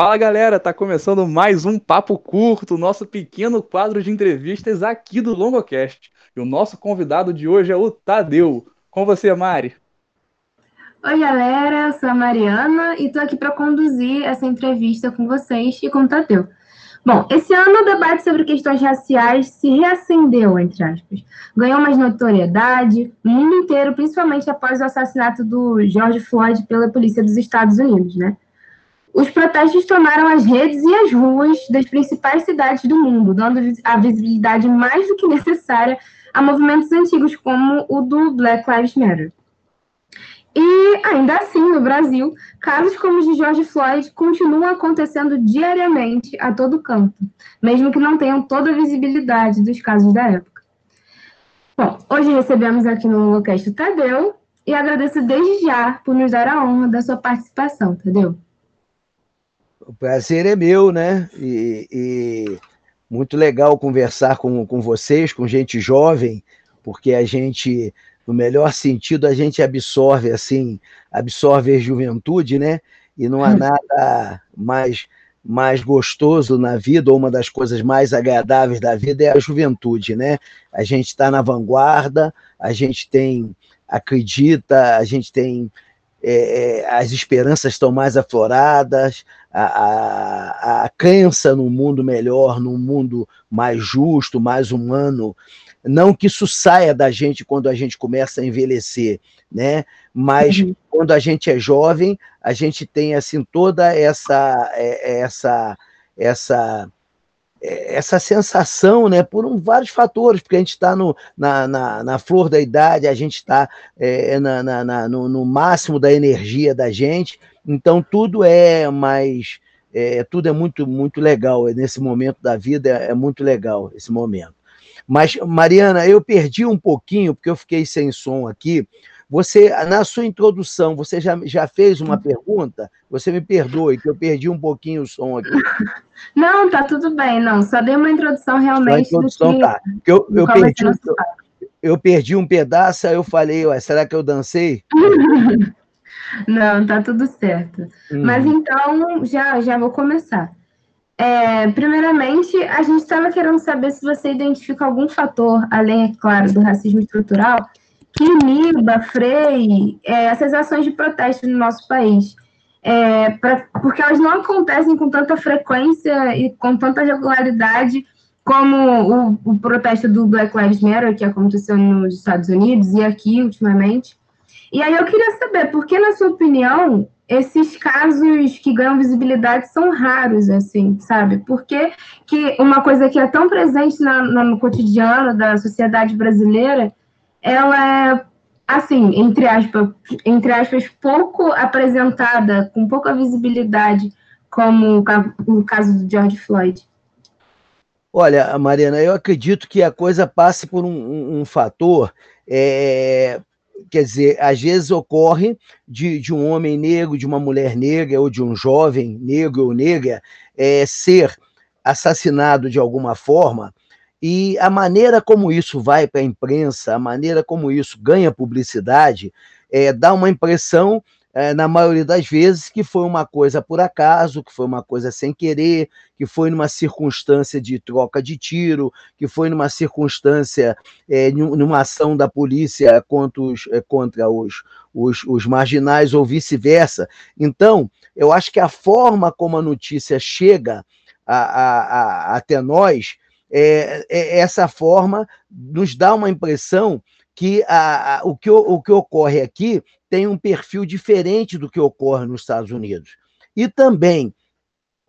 Fala galera, tá começando mais um Papo Curto, nosso pequeno quadro de entrevistas aqui do Longocast. E o nosso convidado de hoje é o Tadeu. Com você, Mari. Oi galera, eu sou a Mariana e tô aqui para conduzir essa entrevista com vocês e com o Tadeu. Bom, esse ano o debate sobre questões raciais se reacendeu, entre aspas. Ganhou mais notoriedade no mundo inteiro, principalmente após o assassinato do George Floyd pela polícia dos Estados Unidos, né? Os protestos tomaram as redes e as ruas das principais cidades do mundo, dando a visibilidade mais do que necessária a movimentos antigos como o do Black Lives Matter. E, ainda assim, no Brasil, casos como os de George Floyd continuam acontecendo diariamente a todo canto, mesmo que não tenham toda a visibilidade dos casos da época. Bom, hoje recebemos aqui no Locast o Tadeu e agradeço desde já por nos dar a honra da sua participação, Tadeu. O prazer é meu, né? E, e muito legal conversar com, com vocês, com gente jovem, porque a gente no melhor sentido, a gente absorve assim, absorve a juventude, né? E não há hum. nada mais mais gostoso na vida, ou uma das coisas mais agradáveis da vida é a juventude, né? A gente está na vanguarda, a gente tem, acredita, a gente tem, é, é, as esperanças estão mais afloradas, a, a, a crença num mundo melhor, num mundo mais justo, mais humano, não que isso saia da gente quando a gente começa a envelhecer, né? Mas uhum. quando a gente é jovem, a gente tem assim toda essa é, essa essa essa sensação, né, por um, vários fatores, porque a gente está na, na, na, flor da idade, a gente está é, na, na, no, no, máximo da energia da gente, então tudo é mais, é, tudo é muito, muito legal, nesse momento da vida é, é muito legal, esse momento. Mas, Mariana, eu perdi um pouquinho, porque eu fiquei sem som aqui. Você, na sua introdução, você já, já fez uma pergunta? Você me perdoe, que eu perdi um pouquinho o som aqui. Não, tá tudo bem, não. Só dei uma introdução realmente. Só introdução, que, tá. Eu, eu, perdi, eu, eu, perdi um pedaço, aí eu falei, ué, será que eu dancei? não, tá tudo certo. Hum. Mas então, já, já vou começar. É, primeiramente, a gente estava querendo saber se você identifica algum fator, além, é claro, do racismo estrutural, que iniba, freie é, essas ações de protesto no nosso país. É, pra, porque elas não acontecem com tanta frequência e com tanta regularidade como o, o protesto do Black Lives Matter, que aconteceu nos Estados Unidos e aqui ultimamente. E aí eu queria saber, por que, na sua opinião, esses casos que ganham visibilidade são raros, assim, sabe? Porque que uma coisa que é tão presente na, no cotidiano da sociedade brasileira, ela é, assim, entre aspas, entre aspas, pouco apresentada, com pouca visibilidade, como o caso do George Floyd. Olha, Mariana, eu acredito que a coisa passe por um, um, um fator é, quer dizer, às vezes ocorre de, de um homem negro, de uma mulher negra ou de um jovem negro ou negra é, ser assassinado de alguma forma, e a maneira como isso vai para a imprensa, a maneira como isso ganha publicidade, é, dá uma impressão é, na maioria das vezes, que foi uma coisa por acaso, que foi uma coisa sem querer, que foi numa circunstância de troca de tiro, que foi numa circunstância, é, numa ação da polícia contra os, contra os, os, os marginais ou vice-versa. Então, eu acho que a forma como a notícia chega a, a, a, até nós, é, é, essa forma nos dá uma impressão que a, a, o, que, o que ocorre aqui tem um perfil diferente do que ocorre nos Estados Unidos. E também,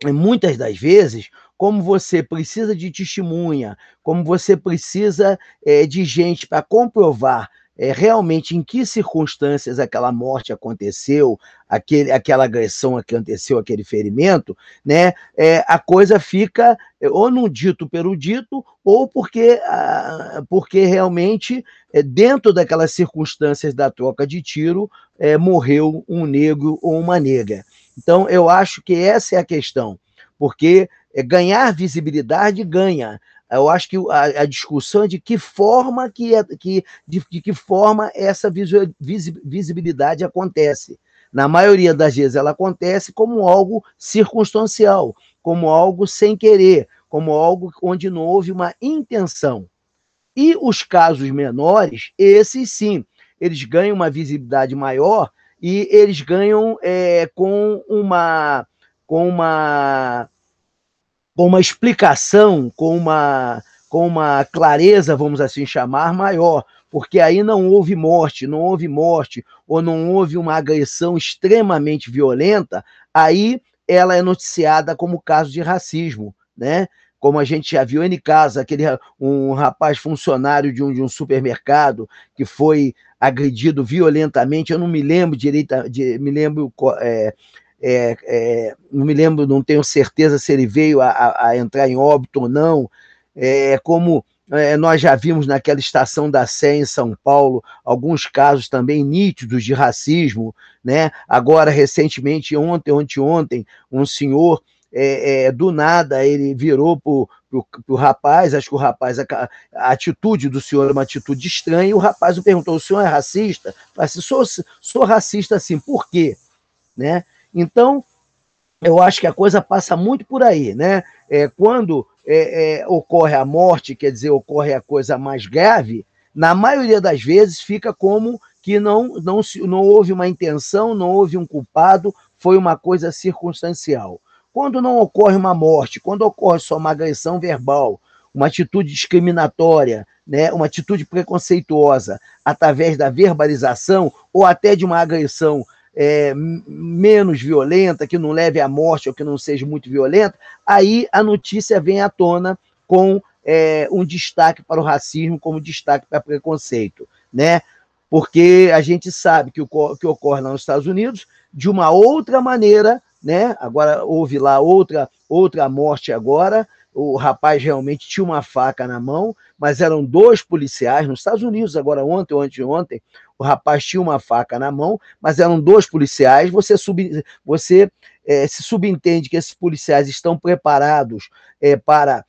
muitas das vezes, como você precisa de testemunha, como você precisa é, de gente para comprovar é, realmente em que circunstâncias aquela morte aconteceu, aquele, aquela agressão aconteceu, aquele ferimento, né? É, a coisa fica é, ou num dito pelo dito, ou porque, porque realmente, é, dentro daquelas circunstâncias da troca de tiro, é, morreu um negro ou uma negra. Então, eu acho que essa é a questão, porque é, ganhar visibilidade ganha, eu acho que a, a, discussão é de que forma que, é, que de, de que forma essa visibilidade acontece. Na maioria das vezes ela acontece como algo circunstancial, como algo sem querer, como algo onde não houve uma intenção. E os casos menores, esses sim, eles ganham uma visibilidade maior e eles ganham é, com uma com uma com uma explicação, com uma com uma clareza, vamos assim chamar, maior, porque aí não houve morte, não houve morte, ou não houve uma agressão extremamente violenta, aí ela é noticiada como caso de racismo, né? Como a gente já viu em casa, aquele um rapaz funcionário de um, de um supermercado que foi agredido violentamente, eu não me lembro direito, de, me lembro é, é, é, não me lembro, não tenho certeza se ele veio a, a entrar em óbito ou não, é, como é, nós já vimos naquela estação da Sé em São Paulo alguns casos também nítidos de racismo, né? Agora, recentemente, ontem, ontem, ontem, um senhor é, é, do nada ele virou para o rapaz, acho que o rapaz, a, a, atitude do senhor é uma atitude estranha, e o rapaz perguntou: o senhor é racista? Eu assim, sou, sou racista assim, por quê? Né? Então, eu acho que a coisa passa muito por aí, né? É, quando é, é, ocorre a morte, quer dizer, ocorre a coisa mais grave, na maioria das vezes fica como que não, não, não houve uma intenção, não houve um culpado, foi uma coisa circunstancial. Quando não ocorre uma morte, quando ocorre só uma agressão verbal, uma atitude discriminatória, né, uma atitude preconceituosa, através da verbalização ou até de uma agressão é, menos violenta, que não leve à morte ou que não seja muito violenta, aí a notícia vem à tona com é, um destaque para o racismo, como destaque para preconceito, né? Porque a gente sabe que o que ocorre lá nos Estados Unidos de uma outra maneira, né? Agora houve lá outra outra morte agora, o rapaz realmente tinha uma faca na mão, mas eram dois policiais nos Estados Unidos, agora ontem ou anteontem, o rapaz tinha uma faca na mão, mas eram dois policiais, você, sub, você é, se subentende que esses policiais estão preparados é, para,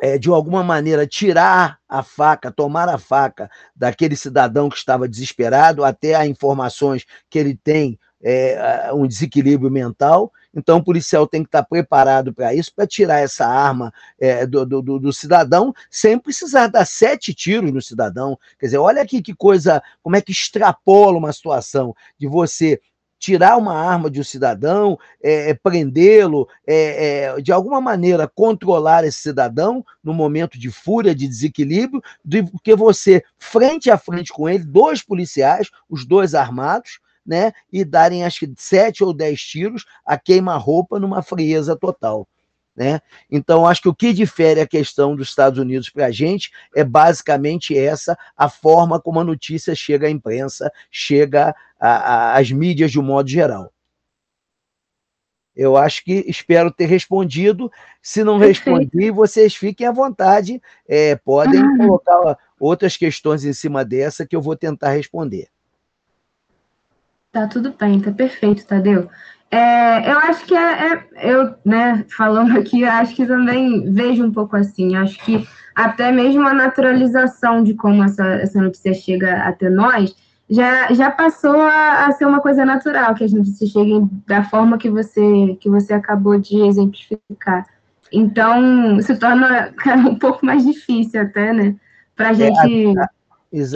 é, de alguma maneira, tirar a faca, tomar a faca daquele cidadão que estava desesperado, até a informações que ele tem é, um desequilíbrio mental, então, o policial tem que estar preparado para isso, para tirar essa arma é, do, do, do, cidadão, sem precisar dar sete tiros no cidadão. Quer dizer, olha aqui que coisa, como é que extrapola uma situação de você tirar uma arma de um cidadão, é, é prendê-lo, é, é, de alguma maneira controlar esse cidadão no momento de fúria, de desequilíbrio, de, porque você, frente a frente com ele, dois policiais, os dois armados, né, e darem acho que sete ou dez tiros a queima-roupa numa frieza total. Né? Então, acho que o que difere a questão dos Estados Unidos para a gente é basicamente essa, a forma como a notícia chega à imprensa, chega às mídias de um modo geral. Eu acho que espero ter respondido. Se não respondi, vocês fiquem à vontade, é, podem uhum. colocar outras questões em cima dessa que eu vou tentar responder. Tá tudo bem, tá perfeito, Tadeu. É, eu acho que é, é, eu, né, falando aqui, acho que também vejo um pouco assim, acho que até mesmo a naturalização de como essa, essa notícia chega até nós já, já passou a, a ser uma coisa natural, que a notícias cheguem da forma que você, que você acabou de exemplificar. Então, se torna um pouco mais difícil até, né, para a é, gente... É,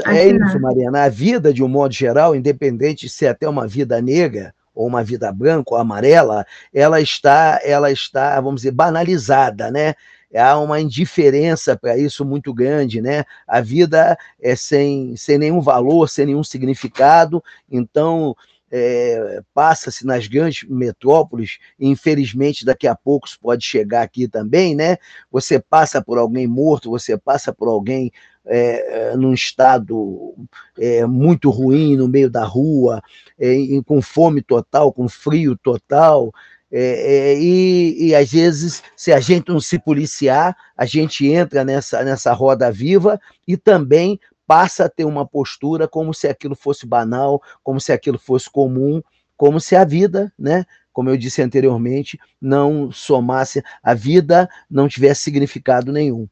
é isso, Mariana. A vida, de um modo geral, independente de ser até uma vida negra ou uma vida branca ou amarela, ela está, ela está, vamos dizer, banalizada, né? Há uma indiferença para isso muito grande, né? A vida é sem, sem nenhum valor, sem nenhum significado, então é, passa-se nas grandes metrópoles, infelizmente daqui a pouco isso pode chegar aqui também, né? Você passa por alguém morto, você passa por alguém é, é, num estado é, muito ruim no meio da rua, é, com fome total, com frio total. É, é, e, e, às vezes, se a gente não se policiar, a gente entra nessa, nessa roda viva e também passa a ter uma postura como se aquilo fosse banal, como se aquilo fosse comum, como se a vida, né, como eu disse anteriormente, não somasse, a vida não tivesse significado nenhum.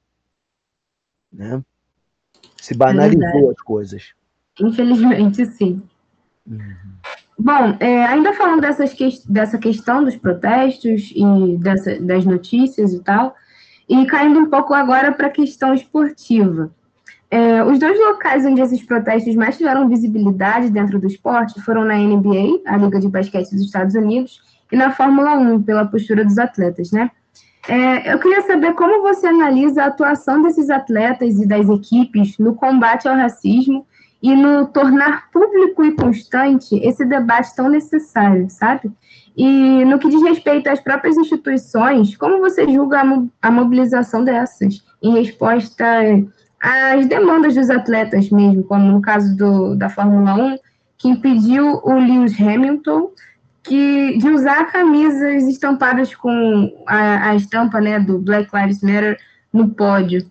Né? Se banalizou é as coisas. Infelizmente, sim. Uhum. Bom, é, ainda falando dessas que, dessa questão dos protestos e dessa, das notícias e tal, e caindo um pouco agora para a questão esportiva. É, os dois locais onde esses protestos mais tiveram visibilidade dentro do esporte foram na NBA, a Liga de Basquete dos Estados Unidos, e na Fórmula 1, pela postura dos atletas, né? É, eu queria saber como você analisa a atuação desses atletas e das equipes no combate ao racismo e no tornar público e constante esse debate tão necessário, sabe? E no que diz respeito às próprias instituições, como você julga a mobilização dessas em resposta às demandas dos atletas mesmo, como no caso do, da Fórmula 1, que impediu o Lewis Hamilton que, de usar camisas estampadas com a, a estampa né, do Black Lives Matter no pódio?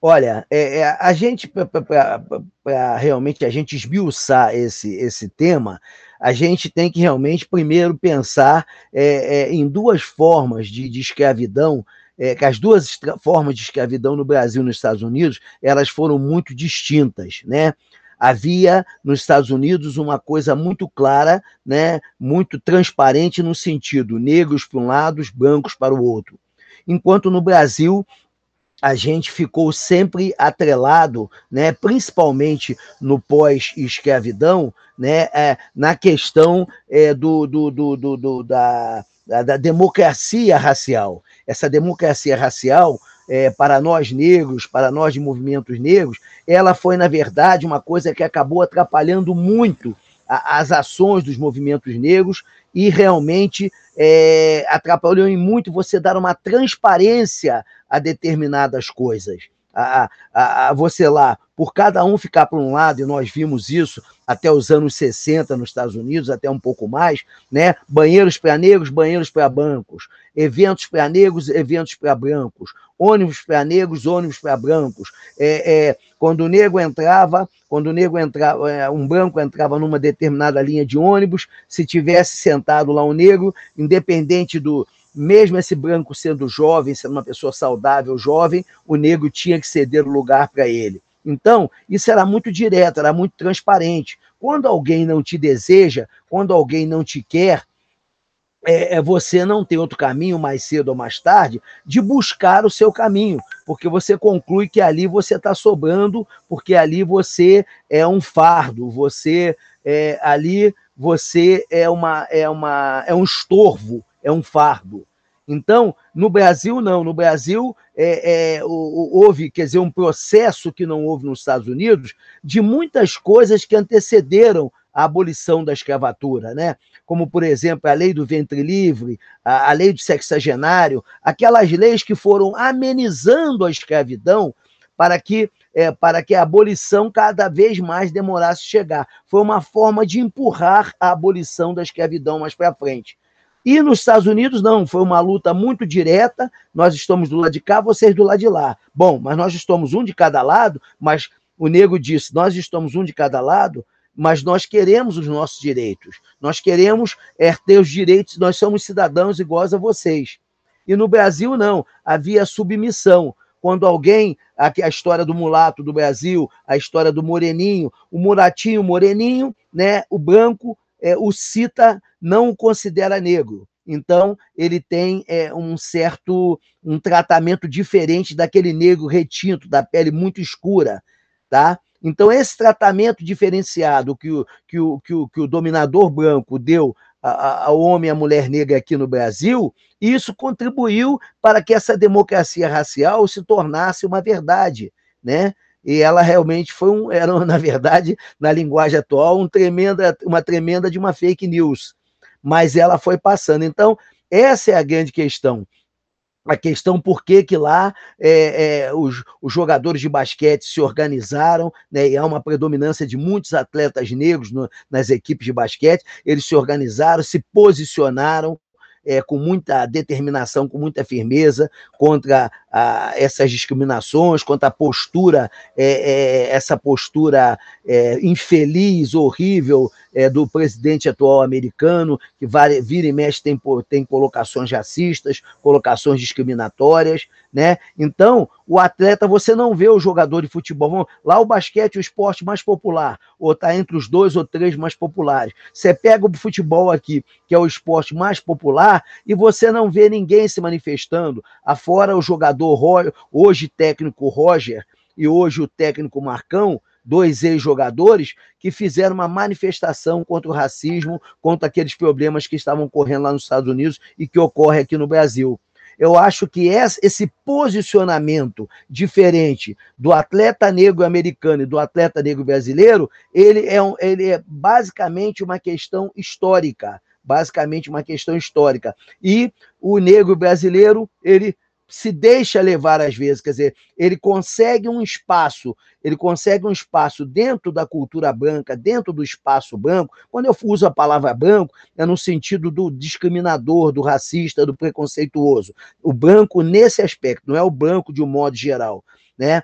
Olha, é, é, a gente, para realmente a gente esmiuçar esse, esse tema, a gente tem que realmente primeiro pensar é, é, em duas formas de, de escravidão, é, que as duas formas de escravidão no Brasil e nos Estados Unidos, elas foram muito distintas, né? Havia nos Estados Unidos uma coisa muito clara, né, muito transparente no sentido negros para um lado, brancos para o outro. Enquanto no Brasil a gente ficou sempre atrelado, né, principalmente no pós-escravidão, né, é, na questão é, do, do, do, do da, da, democracia racial. Essa democracia racial, é, para nós negros, para nós de movimentos negros, ela foi, na verdade, uma coisa que acabou atrapalhando muito a, as ações dos movimentos negros e realmente é, atrapalhou em muito você dar uma transparência a determinadas coisas. A, a, a, você lá, por cada um ficar para um lado, e nós vimos isso até os anos 60 nos Estados Unidos, até um pouco mais, né? Banheiros para negros, banheiros para brancos, eventos para negros, eventos para brancos, ônibus para negros, ônibus para brancos. É, é, quando o negro entrava, quando o negro entrava, é, um branco entrava numa determinada linha de ônibus, se tivesse sentado lá um negro, independente do, mesmo esse branco sendo jovem, sendo uma pessoa saudável, jovem, o negro tinha que ceder o lugar para ele. Então, isso era muito direto, era muito transparente. Quando alguém não te deseja, quando alguém não te quer, é, é, você não tem outro caminho, mais cedo ou mais tarde, de buscar o seu caminho, porque você conclui que ali você está sobrando, porque ali você é um fardo, você é, ali você é uma é uma é um estorvo é um fardo. Então, no Brasil, não. No Brasil, é, é, houve, quer dizer, um processo que não houve nos Estados Unidos de muitas coisas que antecederam a abolição da escravatura, né? Como, por exemplo, a lei do ventre livre, a, a lei do sexagenário, aquelas leis que foram amenizando a escravidão para que, é, para que a abolição cada vez mais demorasse chegar. Foi uma forma de empurrar a abolição da escravidão mais para frente. E nos Estados Unidos, não, foi uma luta muito direta. Nós estamos do lado de cá, vocês do lado de lá. Bom, mas nós estamos um de cada lado, mas o nego disse: nós estamos um de cada lado, mas nós queremos os nossos direitos. Nós queremos é, ter os direitos, nós somos cidadãos iguais a vocês. E no Brasil, não, havia submissão. Quando alguém, a, a história do mulato do Brasil, a história do moreninho, o muratinho, o moreninho, né, o branco, é, o cita não o considera negro. Então, ele tem é, um certo um tratamento diferente daquele negro retinto, da pele muito escura. Tá? Então, esse tratamento diferenciado que o, que o, que o, que o dominador branco deu ao homem e à mulher negra aqui no Brasil, isso contribuiu para que essa democracia racial se tornasse uma verdade. Né? E ela realmente foi um, era, na verdade, na linguagem atual, um tremenda, uma tremenda de uma fake news mas ela foi passando. Então, essa é a grande questão. A questão por que, que lá é, é, os, os, jogadores de basquete se organizaram, né, e há uma predominância de muitos atletas negros no, nas equipes de basquete, eles se organizaram, se posicionaram é, com muita determinação, com muita firmeza contra a, essas discriminações, contra a postura, é, é, essa postura é, infeliz, horrível é, do presidente atual americano, que vira e mexe tem, tem colocações racistas, colocações discriminatórias, né? Então, o atleta, você não vê o jogador de futebol. Lá o basquete é o esporte mais popular, ou está entre os dois ou três mais populares. Você pega o futebol aqui, que é o esporte mais popular, e você não vê ninguém se manifestando. Afora o jogador, hoje técnico Roger, e hoje o técnico Marcão, dois ex-jogadores que fizeram uma manifestação contra o racismo, contra aqueles problemas que estavam ocorrendo lá nos Estados Unidos e que ocorre aqui no Brasil. Eu acho que esse posicionamento diferente do atleta negro americano e do atleta negro brasileiro, ele é, um, ele é basicamente uma questão histórica, basicamente uma questão histórica. E o negro brasileiro, ele se deixa levar às vezes, quer dizer, ele consegue um espaço, ele consegue um espaço dentro da cultura branca, dentro do espaço branco. Quando eu uso a palavra branco, é no sentido do discriminador, do racista, do preconceituoso. O branco nesse aspecto, não é o branco de um modo geral, né?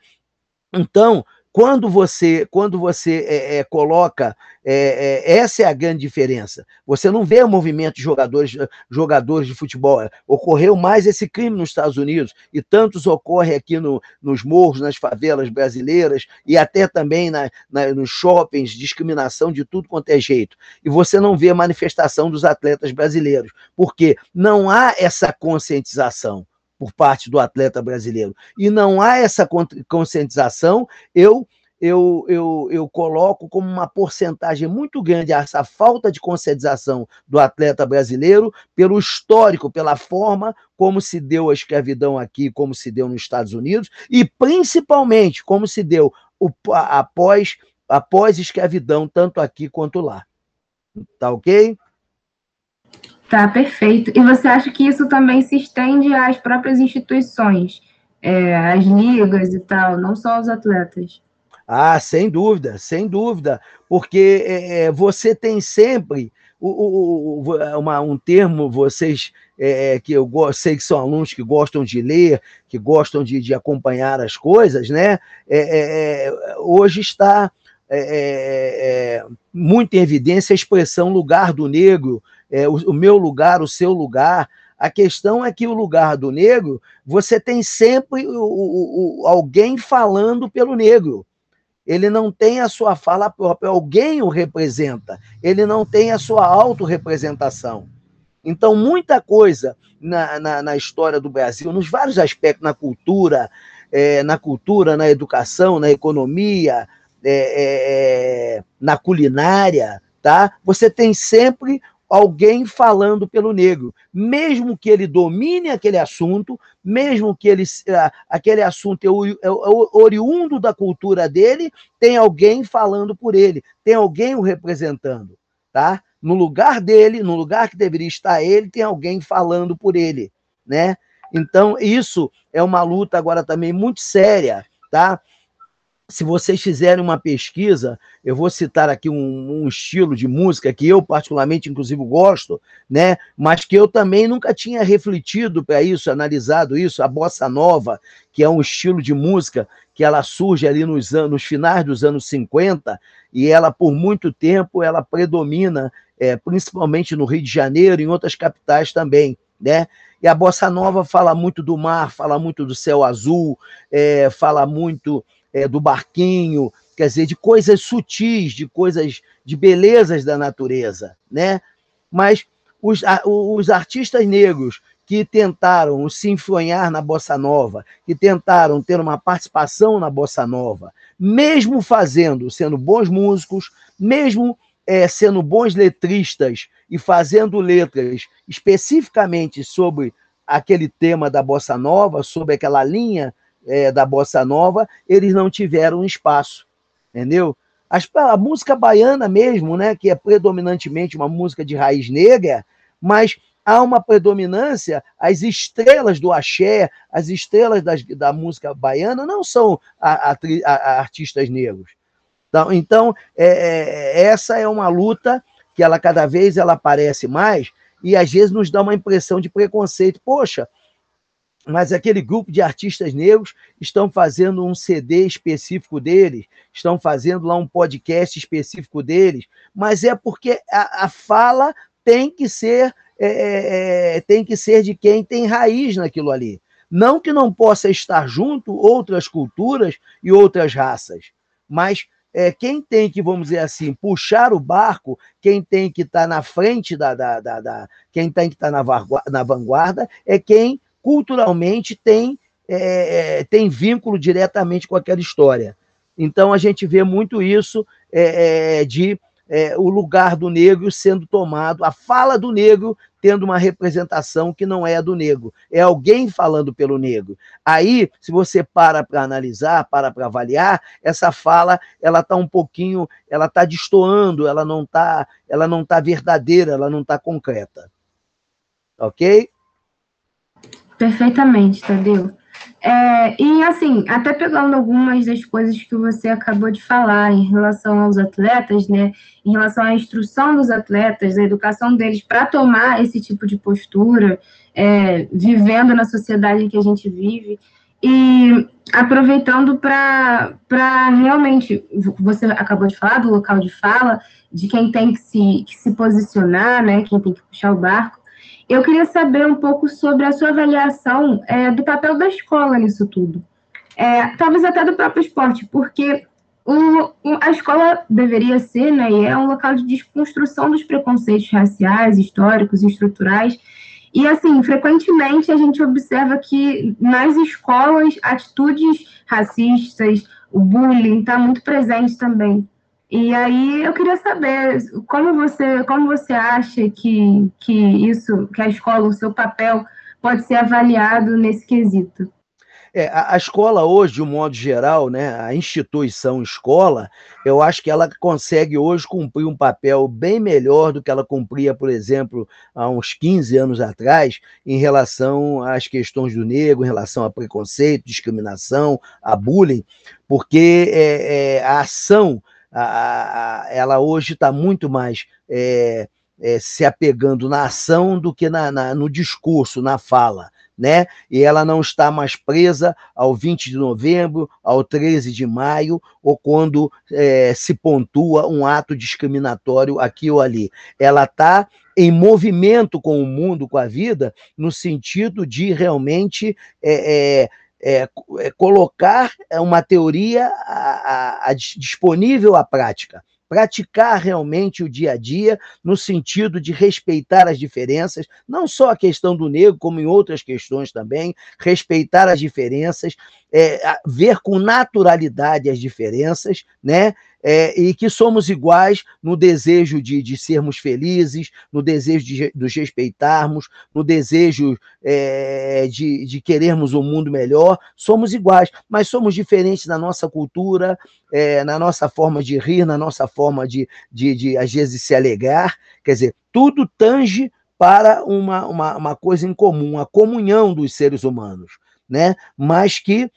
Então, quando você, quando você é, é, coloca, é, é, essa é a grande diferença. Você não vê o movimento de jogadores, jogadores de futebol. Ocorreu mais esse crime nos Estados Unidos e tantos ocorre aqui no, nos morros, nas favelas brasileiras e até também na, na, nos shoppings, discriminação de tudo quanto é jeito. E você não vê a manifestação dos atletas brasileiros, porque não há essa conscientização por parte do atleta brasileiro. E não há essa conscientização, eu eu, eu, eu coloco como uma porcentagem muito grande essa falta de conscientização do atleta brasileiro pelo histórico, pela forma como se deu a escravidão aqui, como se deu nos Estados Unidos, e principalmente como se deu após, após escravidão, tanto aqui quanto lá. Tá ok? Tá, perfeito. E você acha que isso também se estende às próprias instituições, é, às ligas e tal, não só aos atletas? Ah, sem dúvida, sem dúvida, porque é, é você tem sempre o, o, uma, um termo, vocês é, é que eu sei que são alunos que gostam de ler, que gostam de, de acompanhar as coisas, né? É, é, hoje está muito em evidência a expressão lugar do negro é, o, o meu lugar, o seu lugar. A questão é que o lugar do negro, você tem sempre o, o, o, alguém falando pelo negro. Ele não tem a sua fala própria, alguém o representa. Ele não tem a sua autorrepresentação. Então, muita coisa na, na, na, história do Brasil, nos vários aspectos, na cultura, é, na cultura, na educação, na economia, é, é, é na culinária, tá? Você tem sempre alguém falando pelo negro, mesmo que ele domine aquele assunto, mesmo que ele, aquele assunto é, é oriundo da cultura dele, tem alguém falando por ele, tem alguém o representando, tá? No lugar dele, no lugar que deveria estar ele, tem alguém falando por ele, né? Então, isso é uma luta agora também muito séria, tá? Se vocês fizerem uma pesquisa, eu vou citar aqui um, um, estilo de música que eu particularmente, inclusive, gosto, né? Mas que eu também nunca tinha refletido para isso, analisado isso, a bossa nova, que é um estilo de música que ela surge ali nos anos, nos finais dos anos 50 e ela por muito tempo ela predomina, é, principalmente no Rio de Janeiro e em outras capitais também, né? E a bossa nova fala muito do mar, fala muito do céu azul, é, fala muito é, do barquinho, quer dizer, de coisas sutis, de coisas, de belezas da natureza, né? Mas os, os artistas negros que tentaram se enfronhar na bossa nova, que tentaram ter uma participação na bossa nova, mesmo fazendo, sendo bons músicos, mesmo é, sendo bons letristas e fazendo letras especificamente sobre aquele tema da bossa nova, sobre aquela linha é, da bossa nova, eles não tiveram espaço, entendeu? As, a música baiana mesmo, né, que é predominantemente uma música de raiz negra, mas há uma predominância, as estrelas do axé, as estrelas das, da música baiana não são a, a, a, artistas negros. Então, então é, é, essa é uma luta que ela cada vez ela aparece mais e às vezes nos dá uma impressão de preconceito. Poxa, mas aquele grupo de artistas negros estão fazendo um CD específico deles, estão fazendo lá um podcast específico deles, mas é porque a, a fala tem que ser é, é, é, tem que ser de quem tem raiz naquilo ali. Não que não possa estar junto outras culturas e outras raças, mas é, quem tem que, vamos dizer assim, puxar o barco, quem tem que estar tá na frente da, da, da, da, quem tem que estar tá na, na vanguarda, é quem culturalmente tem, é, é, tem vínculo diretamente com aquela história. Então a gente vê muito isso é, é, de é, o lugar do negro sendo tomado, a fala do negro tendo uma representação que não é a do negro, é alguém falando pelo negro. Aí, se você para para analisar, para para avaliar, essa fala ela está um pouquinho, ela está destoando, ela não está, ela não tá verdadeira, ela não está concreta. Ok? Perfeitamente, Tadeu. É, e assim, até pegando algumas das coisas que você acabou de falar em relação aos atletas, né? Em relação à instrução dos atletas, a educação deles para tomar esse tipo de postura, é, vivendo na sociedade em que a gente vive. E aproveitando para realmente, você acabou de falar do local de fala, de quem tem que se, que se posicionar, né? Quem tem que puxar o barco. Eu queria saber um pouco sobre a sua avaliação é, do papel da escola nisso tudo. É, talvez até do próprio esporte, porque o, a escola deveria ser, né, e é um local de desconstrução dos preconceitos raciais, históricos e estruturais. E, assim, frequentemente a gente observa que nas escolas atitudes racistas, o bullying está muito presente também. E aí eu queria saber como você, como você acha que, que isso, que a escola, o seu papel pode ser avaliado nesse quesito. É, a, escola hoje, de um modo geral, né, a instituição escola, eu acho que ela consegue hoje cumprir um papel bem melhor do que ela cumpria, por exemplo, há uns 15 anos atrás, em relação às questões do negro, em relação a preconceito, discriminação, a bullying, porque é, é, a ação a, a, ela hoje está muito mais é, é, se apegando na ação do que na, na, no discurso, na fala. Né? E ela não está mais presa ao 20 de novembro, ao 13 de maio, ou quando é, se pontua um ato discriminatório aqui ou ali. Ela está em movimento com o mundo, com a vida, no sentido de realmente é, é, é, é, colocar uma teoria a, a, a disponível à prática praticar realmente o dia a dia no sentido de respeitar as diferenças, não só a questão do negro, como em outras questões também, respeitar as diferenças, é, ver com naturalidade as diferenças, né? É, e que somos iguais no desejo de, de sermos felizes, no desejo de nos respeitarmos, no desejo é, de, de querermos um mundo melhor, somos iguais, mas somos diferentes na nossa cultura, é, na nossa forma de rir, na nossa forma de, de, de, às vezes, se alegrar, quer dizer, tudo tange para uma, uma, uma coisa em comum, a comunhão dos seres humanos, né? mas que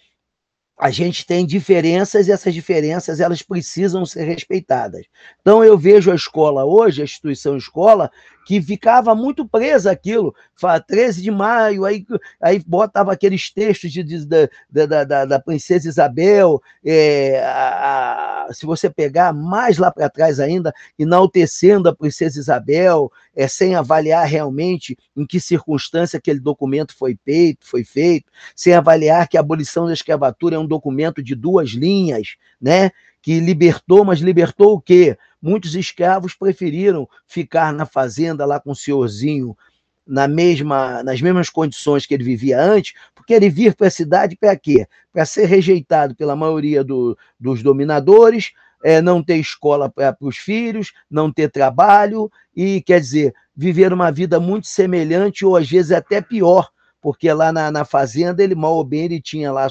a gente tem diferenças e essas diferenças elas precisam ser respeitadas. Então eu vejo a escola hoje, a instituição escola, que ficava muito presa aquilo. 13 de maio, aí, aí botava aqueles textos de, de da, da, da, princesa Isabel. É, a, a, se você pegar mais lá para trás ainda, enaltecendo a princesa Isabel, é, sem avaliar realmente em que circunstância aquele documento foi feito, foi feito, sem avaliar que a abolição da escravatura é um documento de duas linhas, né? que libertou, mas libertou o quê? Muitos escravos preferiram ficar na fazenda lá com o senhorzinho na mesma, nas mesmas condições que ele vivia antes, porque ele vir para a cidade para quê? Para ser rejeitado pela maioria do, dos dominadores, é, não ter escola para os filhos, não ter trabalho, e quer dizer, viver uma vida muito semelhante, ou às vezes até pior, porque lá na, na fazenda ele mal ou bem ele tinha lá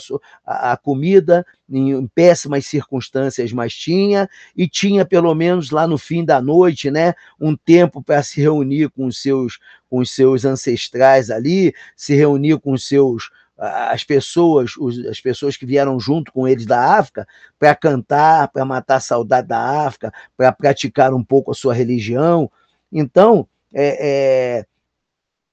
a, a comida em, em, péssimas circunstâncias, mas tinha e tinha pelo menos lá no fim da noite, né, um tempo para se reunir com os seus com os seus ancestrais ali, se reunir com os seus as pessoas, as pessoas que vieram junto com eles da África, para cantar, para matar a saudade da África, para praticar um pouco a sua religião. Então, é, é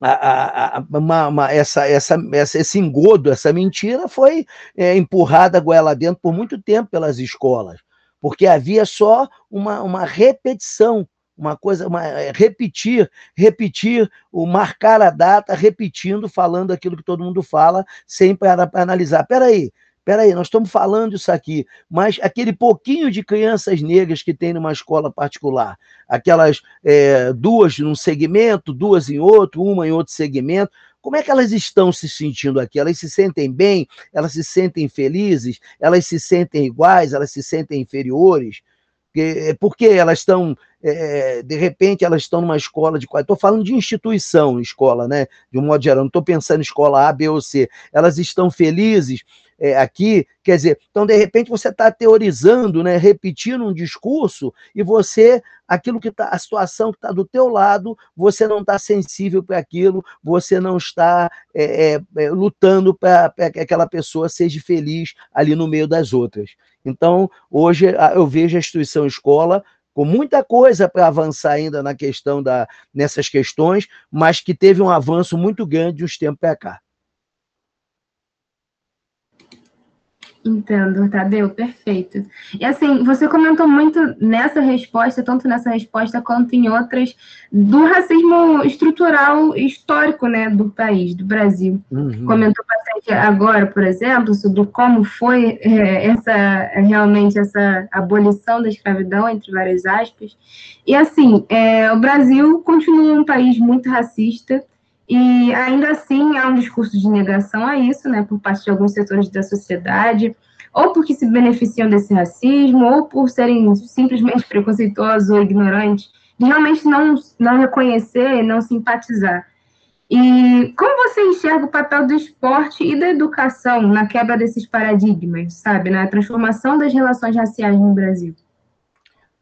a, a, uma, uma, essa, essa, essa, esse engodo, essa mentira foi é, empurrada goela dentro por muito tempo pelas escolas, porque havia só uma, uma repetição, uma coisa, uma, é, repetir, repetir, o marcar a data, repetindo, falando aquilo que todo mundo fala, sem para analisar. Peraí, Peraí, nós estamos falando isso aqui, mas aquele pouquinho de crianças negras que tem numa escola particular, aquelas é, duas num segmento, duas em outro, uma em outro segmento, como é que elas estão se sentindo aqui? Elas se sentem bem? Elas se sentem felizes? Elas se sentem iguais? Elas se sentem inferiores? Porque elas estão, é, de repente, elas estão numa escola de Estou falando de instituição, escola, né? De um modo geral, não estou pensando em escola A, B ou C. Elas estão felizes é, aqui, quer dizer, então de repente você está teorizando, né, repetindo um discurso e você, aquilo que está, a situação que está do teu lado, você não está sensível para aquilo, você não está é, é, é lutando para que aquela pessoa seja feliz ali no meio das outras. Então, hoje eu vejo a instituição escola com muita coisa para avançar ainda na questão da nessas questões, mas que teve um avanço muito grande de uns tempos para cá. Entendo, Tadeu, perfeito. E assim, você comentou muito nessa resposta, tanto nessa resposta quanto em outras, do racismo estrutural histórico, né, do país, do Brasil. Uhum. Comentou bastante agora, por exemplo, sobre como foi é, essa realmente essa abolição da escravidão, entre várias aspas. E assim, é, o Brasil continua um país muito racista, e ainda assim há um discurso de negação a isso, né, por parte de alguns setores da sociedade, ou porque se beneficiam desse racismo, ou por serem simplesmente preconceituosos ou ignorantes, de realmente não, não reconhecer, não simpatizar. E como você enxerga o papel do esporte e da educação na quebra desses paradigmas, sabe, na transformação das relações raciais no Brasil?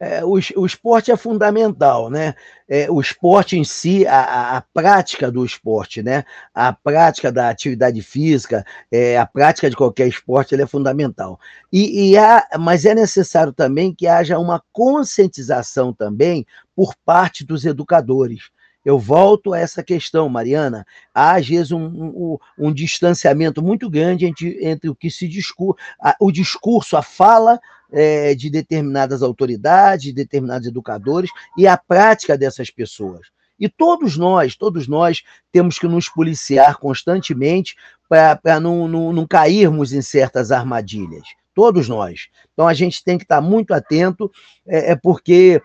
É, o, o, esporte é fundamental, né? É, o esporte em si, a, a, prática do esporte, né? A prática da atividade física, é, a prática de qualquer esporte, é fundamental. E, e há, mas é necessário também que haja uma conscientização também por parte dos educadores. Eu volto a essa questão, Mariana. Há, às vezes, um, um, um distanciamento muito grande entre, entre o que se discurso, o discurso, a fala é, de determinadas autoridades, de determinados educadores e a prática dessas pessoas. E todos nós, todos nós temos que nos policiar constantemente para não, não, não cairmos em certas armadilhas. Todos nós. Então a gente tem que estar muito atento, é, é porque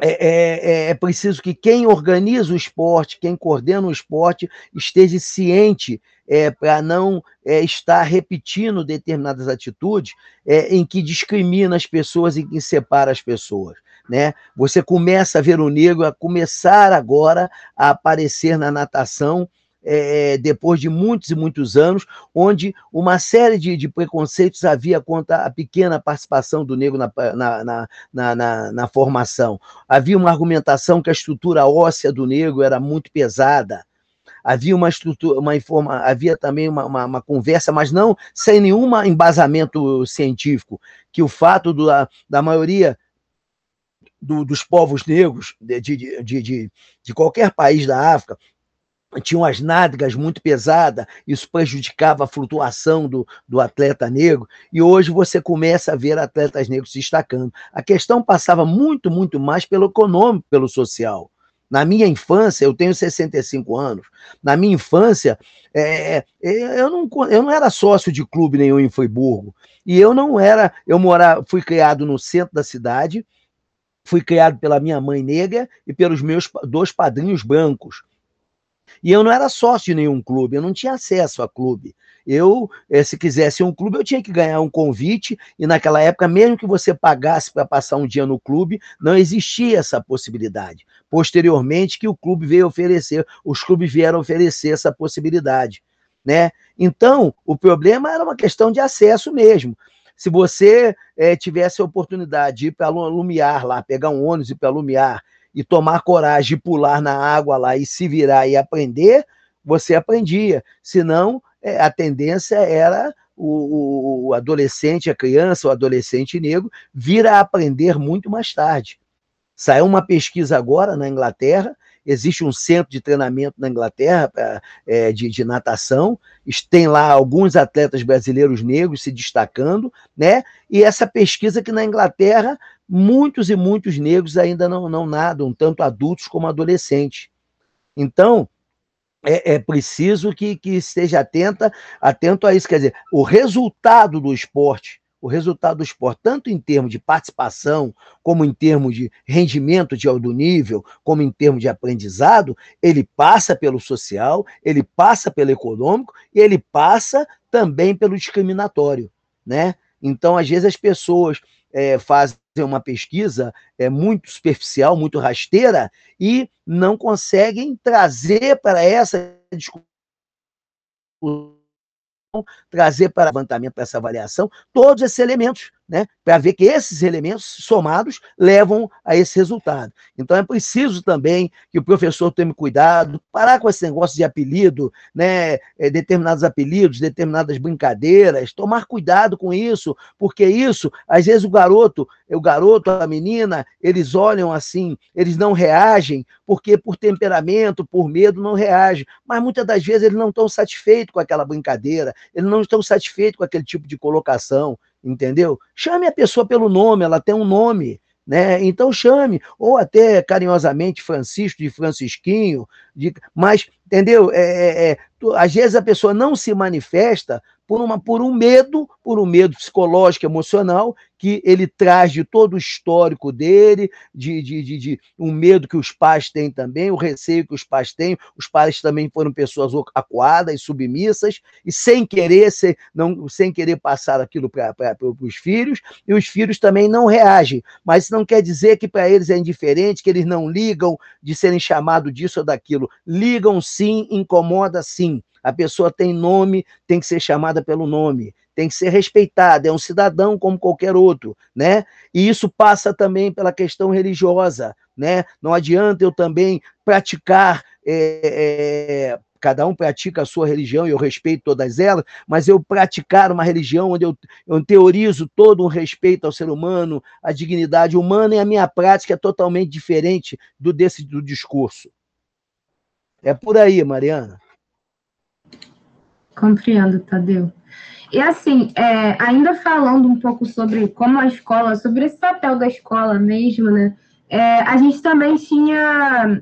é, é, é, preciso que quem organiza o esporte, quem coordena o esporte, esteja ciente é, para não é, estar repetindo determinadas atitudes é, em que discrimina as pessoas e que separa as pessoas. Né? Você começa a ver o negro a começar agora a aparecer na natação é, depois de muitos e muitos anos, onde uma série de, de, preconceitos havia contra a pequena participação do negro na, na, na, na, na formação. Havia uma argumentação que a estrutura óssea do negro era muito pesada, havia uma estrutura, uma informa, havia também uma, uma, uma, conversa, mas não sem nenhum embasamento científico, que o fato do, da, da maioria do, dos povos negros de, de, de, de, qualquer país da África tinham as nádegas muito pesadas, isso prejudicava a flutuação do, do atleta negro, e hoje você começa a ver atletas negros se destacando. A questão passava muito, muito mais pelo econômico, pelo social. Na minha infância, eu tenho 65 anos, na minha infância, é, é, eu, não, eu não era sócio de clube nenhum em Friburgo, e eu não era, eu morava, fui criado no centro da cidade, fui criado pela minha mãe negra e pelos meus dois padrinhos brancos. E eu não era sócio de nenhum clube, eu não tinha acesso a clube. Eu, eh, se quisesse um clube, eu tinha que ganhar um convite, e naquela época, mesmo que você pagasse para passar um dia no clube, não existia essa possibilidade. Posteriormente, que o clube veio oferecer, os clubes vieram oferecer essa possibilidade. Né? Então, o problema era uma questão de acesso mesmo. Se você é, tivesse a oportunidade de ir para Lumiar lá, pegar um ônibus e ir para Lumiar, e tomar coragem de pular na água lá e se virar e aprender, você aprendia. Senão, é, a tendência era o, o, adolescente, a criança, o adolescente negro, vir a aprender muito mais tarde. Saiu uma pesquisa agora na Inglaterra, existe um centro de treinamento na Inglaterra é, de, de natação, tem lá alguns atletas brasileiros negros se destacando, né? E essa pesquisa que na Inglaterra muitos e muitos negros ainda não, não nadam, tanto adultos como adolescentes. Então, é, é, preciso que, que esteja atenta, atento a isso. Quer dizer, o resultado do esporte, o resultado do esporte, tanto em termos de participação, como em termos de rendimento de alto nível, como em termos de aprendizado, ele passa pelo social, ele passa pelo econômico e ele passa também pelo discriminatório, né? Então, às vezes, as pessoas é, fazem uma pesquisa é, muito superficial, muito rasteira, e não conseguem trazer para essa discussão trazer para levantamento, para essa avaliação, todos esses elementos né, para ver que esses elementos somados levam a esse resultado. Então é preciso também que o professor tome cuidado, parar com esse negócio de apelido, né, é, determinados apelidos, determinadas brincadeiras, tomar cuidado com isso, porque isso, às vezes o garoto, o garoto, a menina, eles olham assim, eles não reagem, porque por temperamento, por medo, não reagem. Mas muitas das vezes eles não estão satisfeitos com aquela brincadeira, eles não estão satisfeitos com aquele tipo de colocação entendeu? Chame a pessoa pelo nome, ela tem um nome, né? Então chame, ou até carinhosamente Francisco de Francisquinho, de, mas, entendeu? É, é, é às vezes a pessoa não se manifesta por, uma, por um medo, por um medo psicológico, emocional, que ele traz de todo o histórico dele, de, de, de, de, um medo que os pais têm também, o receio que os pais têm. Os pais também foram pessoas acuadas submissas, e sem querer, sem, não, sem querer passar aquilo para os filhos, e os filhos também não reagem. Mas isso não quer dizer que para eles é indiferente, que eles não ligam de serem chamados disso ou daquilo. Ligam sim, incomoda sim. A pessoa tem nome, tem que ser chamada pelo nome, tem que ser respeitada, é um cidadão como qualquer outro, né? E isso passa também pela questão religiosa, né? Não adianta eu também praticar é, é, cada um pratica a sua religião e eu respeito todas elas, mas eu praticar uma religião onde eu, eu teorizo todo um respeito ao ser humano, à dignidade humana, e a minha prática é totalmente diferente do desse do discurso. É por aí, Mariana. Compreendo, Tadeu. E assim, é, ainda falando um pouco sobre como a escola, sobre esse papel da escola mesmo, né? É, a gente também tinha,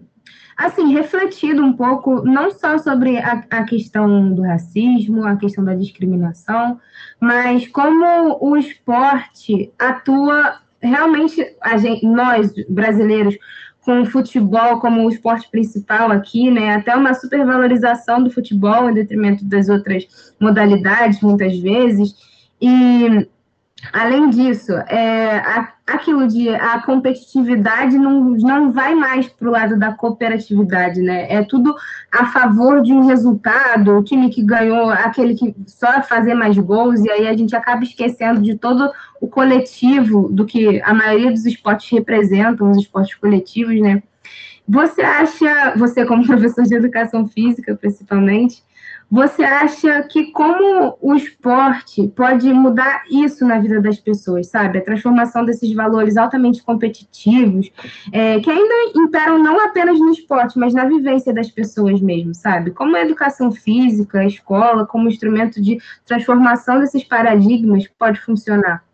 assim, refletido um pouco, não só sobre a, a, questão do racismo, a questão da discriminação, mas como o esporte atua realmente, a gente, nós brasileiros, com o futebol como o esporte principal aqui, né? Até uma supervalorização do futebol em detrimento das outras modalidades, muitas vezes. E além disso, é, aquilo de a competitividade não, não vai mais para o lado da cooperatividade, né? É tudo a favor de um resultado, o time que ganhou, aquele que só fazer mais gols, e aí a gente acaba esquecendo de todo o coletivo do que a maioria dos esportes representam, os esportes coletivos, né? Você acha, você como professor de educação física, principalmente, você acha que como o esporte pode mudar isso na vida das pessoas, sabe? A transformação desses valores altamente competitivos, é, que ainda imperam não apenas no esporte, mas na vivência das pessoas mesmo, sabe? Como a educação física, a escola, como instrumento de transformação desses paradigmas pode funcionar?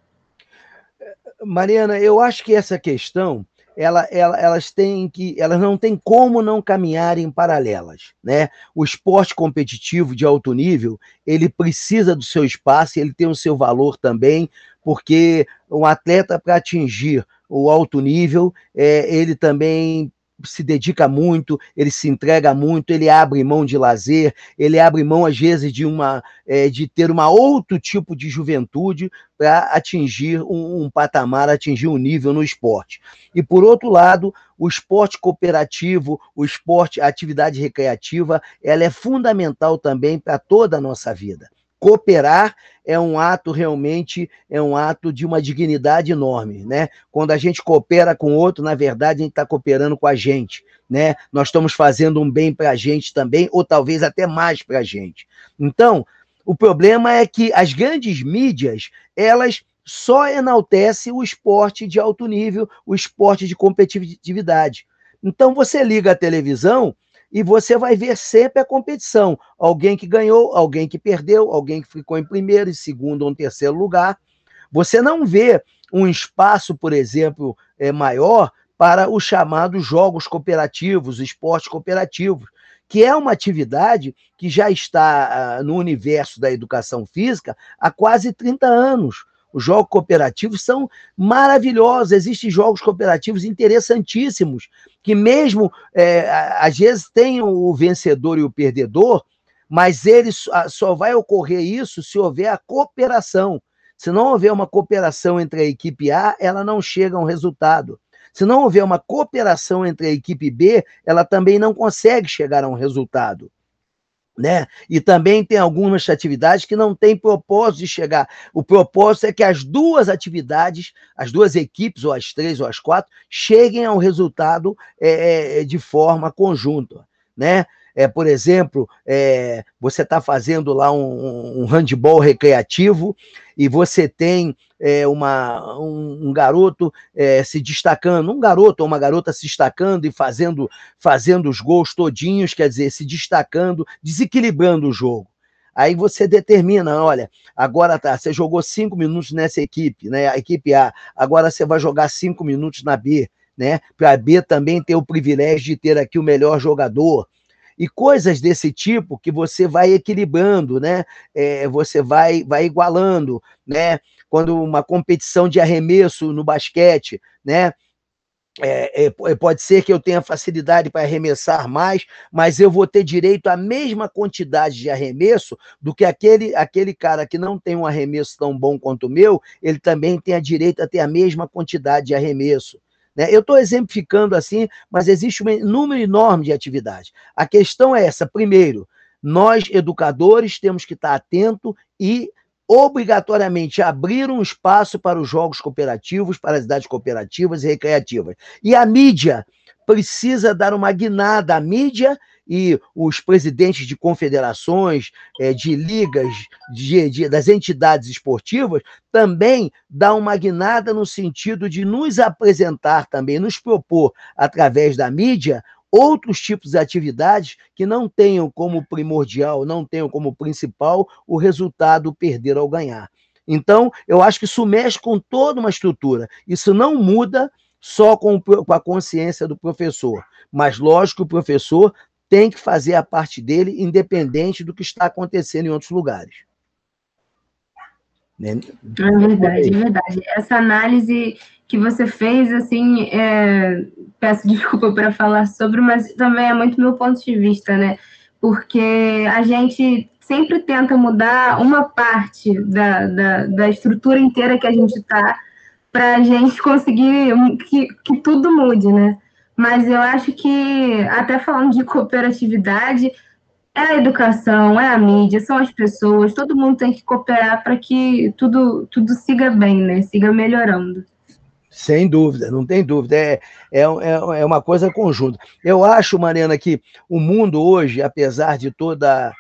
Mariana, eu acho que essa questão ela, ela, elas têm que, elas não têm como não caminharem paralelas, né? O esporte competitivo de alto nível, ele precisa do seu espaço, ele tem o seu valor também, porque um atleta para atingir o alto nível, é, ele também se dedica muito, ele se entrega muito, ele abre mão de lazer, ele abre mão, às vezes, de, uma, é, de ter uma outro tipo de juventude para atingir um, um, patamar, atingir um nível no esporte. E, por outro lado, o esporte cooperativo, o esporte, a atividade recreativa, ela é fundamental também para toda a nossa vida cooperar é um ato realmente, é um ato de uma dignidade enorme, né? Quando a gente coopera com outro, na verdade, a gente está cooperando com a gente, né? Nós estamos fazendo um bem para a gente também, ou talvez até mais para a gente. Então, o problema é que as grandes mídias, elas só enaltecem o esporte de alto nível, o esporte de competitividade. Então você liga a televisão e você vai ver sempre a competição. Alguém que ganhou, alguém que perdeu, alguém que ficou em primeiro, em segundo ou em terceiro lugar. Você não vê um espaço, por exemplo, é, maior para os chamados jogos cooperativos, esportes cooperativos, que é uma atividade que já está uh, no universo da educação física há quase 30 anos. Os jogos cooperativos são maravilhosos, existem jogos cooperativos interessantíssimos, que mesmo é, às vezes tem o vencedor e o perdedor, mas ele só vai ocorrer isso se houver a cooperação. Se não houver uma cooperação entre a equipe A, ela não chega a um resultado. Se não houver uma cooperação entre a equipe B, ela também não consegue chegar a um resultado né? E também tem algumas atividades que não têm propósito de chegar. O propósito é que as duas atividades, as duas equipes, ou as três ou as quatro, cheguem ao resultado é, é de forma conjunta, né? É, por exemplo, é, você está fazendo lá um, um handball recreativo e você tem é, uma, um, um garoto é, se destacando, um garoto ou uma garota se destacando e fazendo, fazendo os gols todinhos, quer dizer, se destacando, desequilibrando o jogo. Aí você determina, olha, agora tá, você jogou cinco minutos nessa equipe, né? A equipe A, agora você vai jogar cinco minutos na B, né? Para a B também ter o privilégio de ter aqui o melhor jogador e coisas desse tipo que você vai equilibrando, né? É, você vai, vai igualando, né? Quando uma competição de arremesso no basquete, né? É, é, é pode ser que eu tenha facilidade para arremessar mais, mas eu vou ter direito à mesma quantidade de arremesso do que aquele, aquele cara que não tem um arremesso tão bom quanto o meu, ele também tem a direito a ter a mesma quantidade de arremesso. Né? Eu estou exemplificando assim, mas existe um número enorme de atividades. A questão é essa: primeiro, nós, educadores, temos que estar atentos e obrigatoriamente abrir um espaço para os jogos cooperativos, para as idades cooperativas e recreativas. E a mídia precisa dar uma guinada. A mídia e os presidentes de confederações, é, de ligas, de, de, das entidades esportivas, também dá uma guinada no sentido de nos apresentar também, nos propor, através da mídia, outros tipos de atividades que não tenham como primordial, não tenham como principal o resultado perder ou ganhar. Então, eu acho que isso mexe com toda uma estrutura. Isso não muda só com, a consciência do professor, mas lógico o professor tem que fazer a parte dele, independente do que está acontecendo em outros lugares. Né? É verdade, é verdade. Essa análise que você fez, assim, é... peço desculpa para falar sobre, mas também é muito meu ponto de vista, né? Porque a gente sempre tenta mudar uma parte da, da, da estrutura inteira que a gente está para a gente conseguir que, que tudo mude, né? Mas eu acho que, até falando de cooperatividade, é a educação, é a mídia, são as pessoas, todo mundo tem que cooperar para que tudo, tudo siga bem, né? Siga melhorando. Sem dúvida, não tem dúvida. É, é, é, é uma coisa conjunta. Eu acho, Mariana, que o mundo hoje, apesar de toda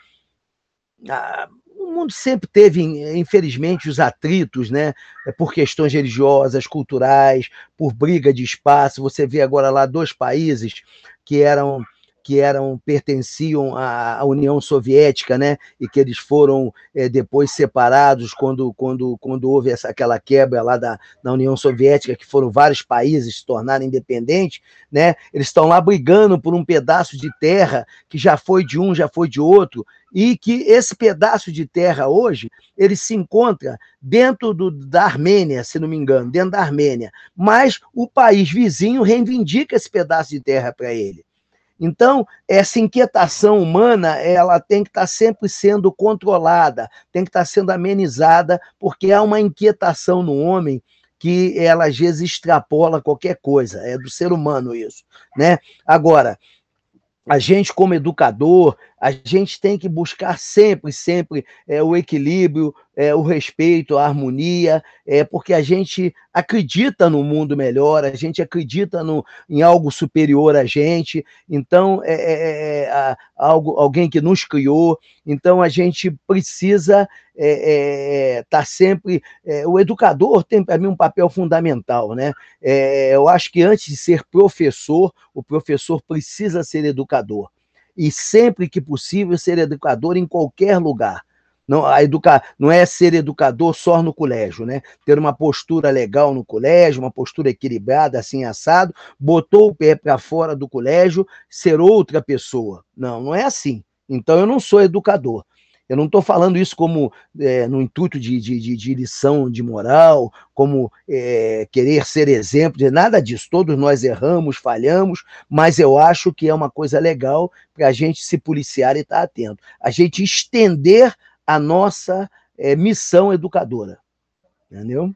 a, mundo sempre teve, infelizmente, os atritos, né? É por questões religiosas, culturais, por briga de espaço. Você vê agora lá dois países que eram que eram pertenciam à, União Soviética, né? E que eles foram é, depois separados quando, quando, quando houve essa, aquela quebra lá da, da União Soviética, que foram vários países se tornarem independentes, né? Eles estão lá brigando por um pedaço de terra que já foi de um, já foi de outro, e que esse pedaço de terra hoje ele se encontra dentro do, da Armênia, se não me engano, dentro da Armênia, mas o país vizinho reivindica esse pedaço de terra para ele. Então, essa inquietação humana, ela tem que estar sempre sendo controlada, tem que estar sendo amenizada, porque há uma inquietação no homem que ela às vezes extrapola qualquer coisa, é do ser humano isso, né? Agora, a gente como educador, a gente tem que buscar sempre, sempre é, o equilíbrio, é, o respeito, a harmonia, é, porque a gente acredita no mundo melhor, a gente acredita no, em algo superior a gente, então é, é, é, é algo, alguém que nos criou, então a gente precisa estar tá sempre. o educador tem para mim um papel fundamental, né? eu acho que antes de ser professor, o professor precisa ser educador e sempre que possível ser educador em qualquer lugar. Não, a educa... não é ser educador só no colégio, né? Ter uma postura legal no colégio, uma postura equilibrada, assim, assado, botou o pé para fora do colégio, ser outra pessoa. Não, não é assim. Então eu não sou educador. Eu não estou falando isso como é, no intuito de, de, de, lição de moral, como é, querer ser exemplo, de nada disso. Todos nós erramos, falhamos, mas eu acho que é uma coisa legal para a gente se policiar e estar tá atento. A gente estender a nossa é, missão educadora. Entendeu?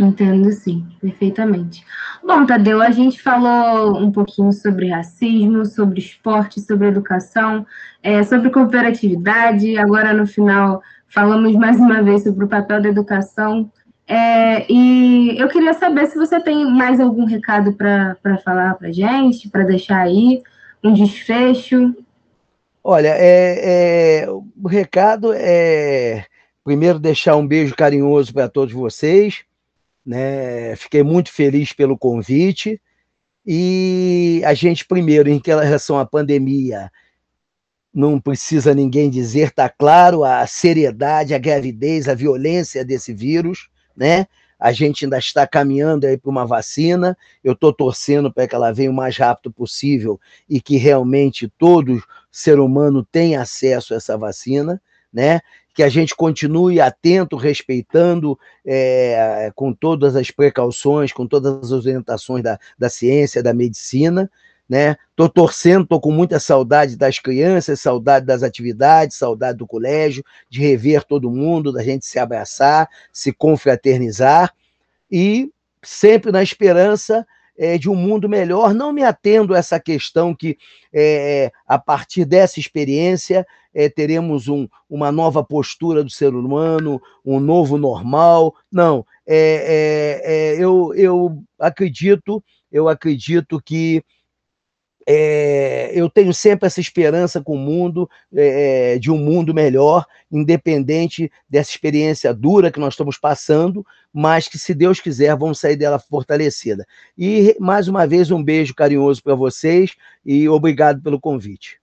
Entendo sim, perfeitamente. Bom, Tadeu, a gente falou um pouquinho sobre racismo, sobre esporte, sobre educação, é, sobre cooperatividade. Agora, no final, falamos mais uma vez sobre o papel da educação. É, e eu queria saber se você tem mais algum recado para falar para gente, para deixar aí, um desfecho. Olha, é, é, o recado é primeiro deixar um beijo carinhoso para todos vocês né? Fiquei muito feliz pelo convite. E a gente, primeiro, em relação à pandemia, não precisa ninguém dizer, está claro a seriedade, a gravidez, a violência desse vírus, né? A gente ainda está caminhando aí para uma vacina. Eu estou torcendo para que ela venha o mais rápido possível e que realmente todo ser humano tenha acesso a essa vacina, né? Que a gente continue atento, respeitando, é, com todas as precauções, com todas as orientações da, da ciência, da medicina. Né? Tô torcendo, tô com muita saudade das crianças, saudade das atividades, saudade do colégio, de rever todo mundo, da gente se abraçar, se confraternizar e sempre na esperança é, de um mundo melhor, não me atendo a essa questão que, é, a partir dessa experiência, é, teremos um, uma nova postura do ser humano, um novo normal. Não, é, é, é, eu, eu acredito, eu acredito que é, eu tenho sempre essa esperança com o mundo, é, de um mundo melhor, independente dessa experiência dura que nós estamos passando, mas que, se Deus quiser, vamos sair dela fortalecida. E, mais uma vez, um beijo carinhoso para vocês e obrigado pelo convite.